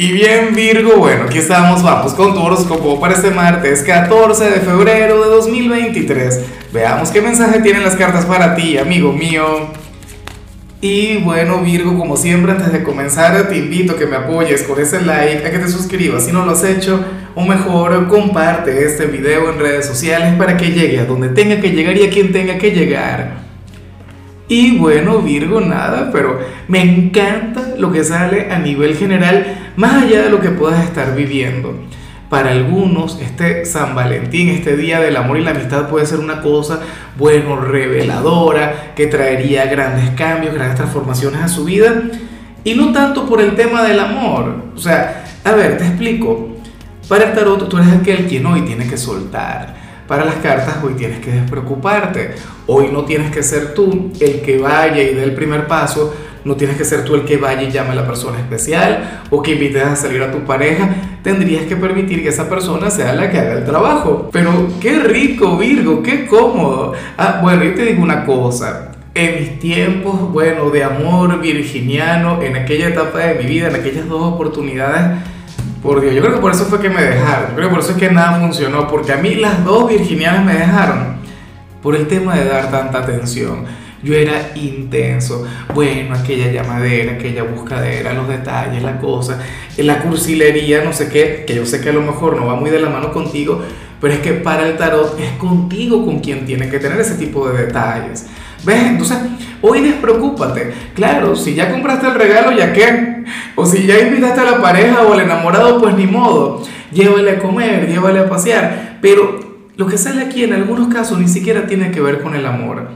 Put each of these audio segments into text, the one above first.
Y bien Virgo, bueno, aquí estamos, vamos con tu horóscopo para este martes 14 de febrero de 2023. Veamos qué mensaje tienen las cartas para ti, amigo mío. Y bueno Virgo, como siempre antes de comenzar te invito a que me apoyes con ese like, a que te suscribas si no lo has hecho, o mejor comparte este video en redes sociales para que llegue a donde tenga que llegar y a quien tenga que llegar. Y bueno, Virgo, nada, pero me encanta lo que sale a nivel general, más allá de lo que puedas estar viviendo. Para algunos, este San Valentín, este Día del Amor y la Amistad puede ser una cosa, bueno, reveladora, que traería grandes cambios, grandes transformaciones a su vida. Y no tanto por el tema del amor. O sea, a ver, te explico. Para el tarot, tú eres aquel quien hoy tiene que soltar para las cartas, hoy tienes que despreocuparte. Hoy no tienes que ser tú el que vaya y dé el primer paso. No tienes que ser tú el que vaya y llame a la persona especial o que invites a salir a tu pareja. Tendrías que permitir que esa persona sea la que haga el trabajo. Pero qué rico, Virgo, qué cómodo. Ah, bueno, yo te digo una cosa. En mis tiempos, bueno, de amor virginiano, en aquella etapa de mi vida, en aquellas dos oportunidades, por Dios, yo creo que por eso fue que me dejaron. Yo creo que por eso es que nada funcionó. Porque a mí las dos virginianas me dejaron. Por el tema de dar tanta atención. Yo era intenso. Bueno, aquella llamadera, aquella buscadera, los detalles, la cosa, la cursilería, no sé qué. Que yo sé que a lo mejor no va muy de la mano contigo. Pero es que para el tarot es contigo con quien tiene que tener ese tipo de detalles. Entonces, hoy despreocúpate. Claro, si ya compraste el regalo, ¿ya qué? O si ya invitaste a la pareja o al enamorado, pues ni modo. Llévale a comer, llévale a pasear. Pero lo que sale aquí en algunos casos ni siquiera tiene que ver con el amor.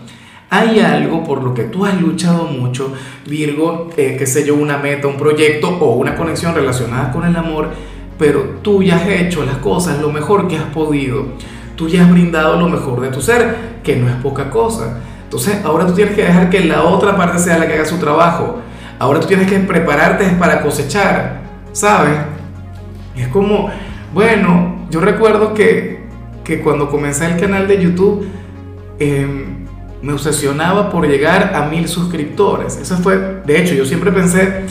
Hay algo por lo que tú has luchado mucho, Virgo, eh, qué sé yo, una meta, un proyecto o una conexión relacionada con el amor, pero tú ya has hecho las cosas lo mejor que has podido. Tú ya has brindado lo mejor de tu ser, que no es poca cosa. Entonces, ahora tú tienes que dejar que la otra parte sea la que haga su trabajo. Ahora tú tienes que prepararte para cosechar, ¿sabes? Es como, bueno, yo recuerdo que, que cuando comencé el canal de YouTube, em, me obsesionaba por llegar a mil suscriptores. Eso fue, de hecho, yo siempre pensé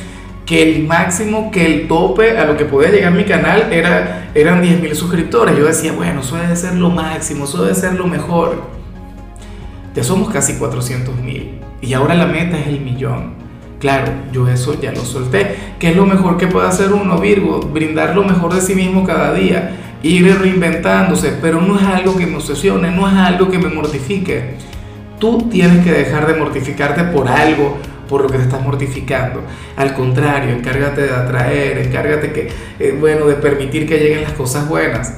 que el máximo, que el tope a lo que podía llegar mi canal era, eran 10 mil suscriptores. Yo decía, bueno, eso debe ser lo máximo, eso debe ser lo mejor ya somos casi 400 mil y ahora la meta es el millón. Claro, yo eso ya lo solté. ¿Qué es lo mejor que puede hacer uno, Virgo? Brindar lo mejor de sí mismo cada día, ir reinventándose, pero no es algo que me obsesione, no es algo que me mortifique. Tú tienes que dejar de mortificarte por algo, por lo que te estás mortificando. Al contrario, encárgate de atraer, encárgate que, eh, bueno, de permitir que lleguen las cosas buenas.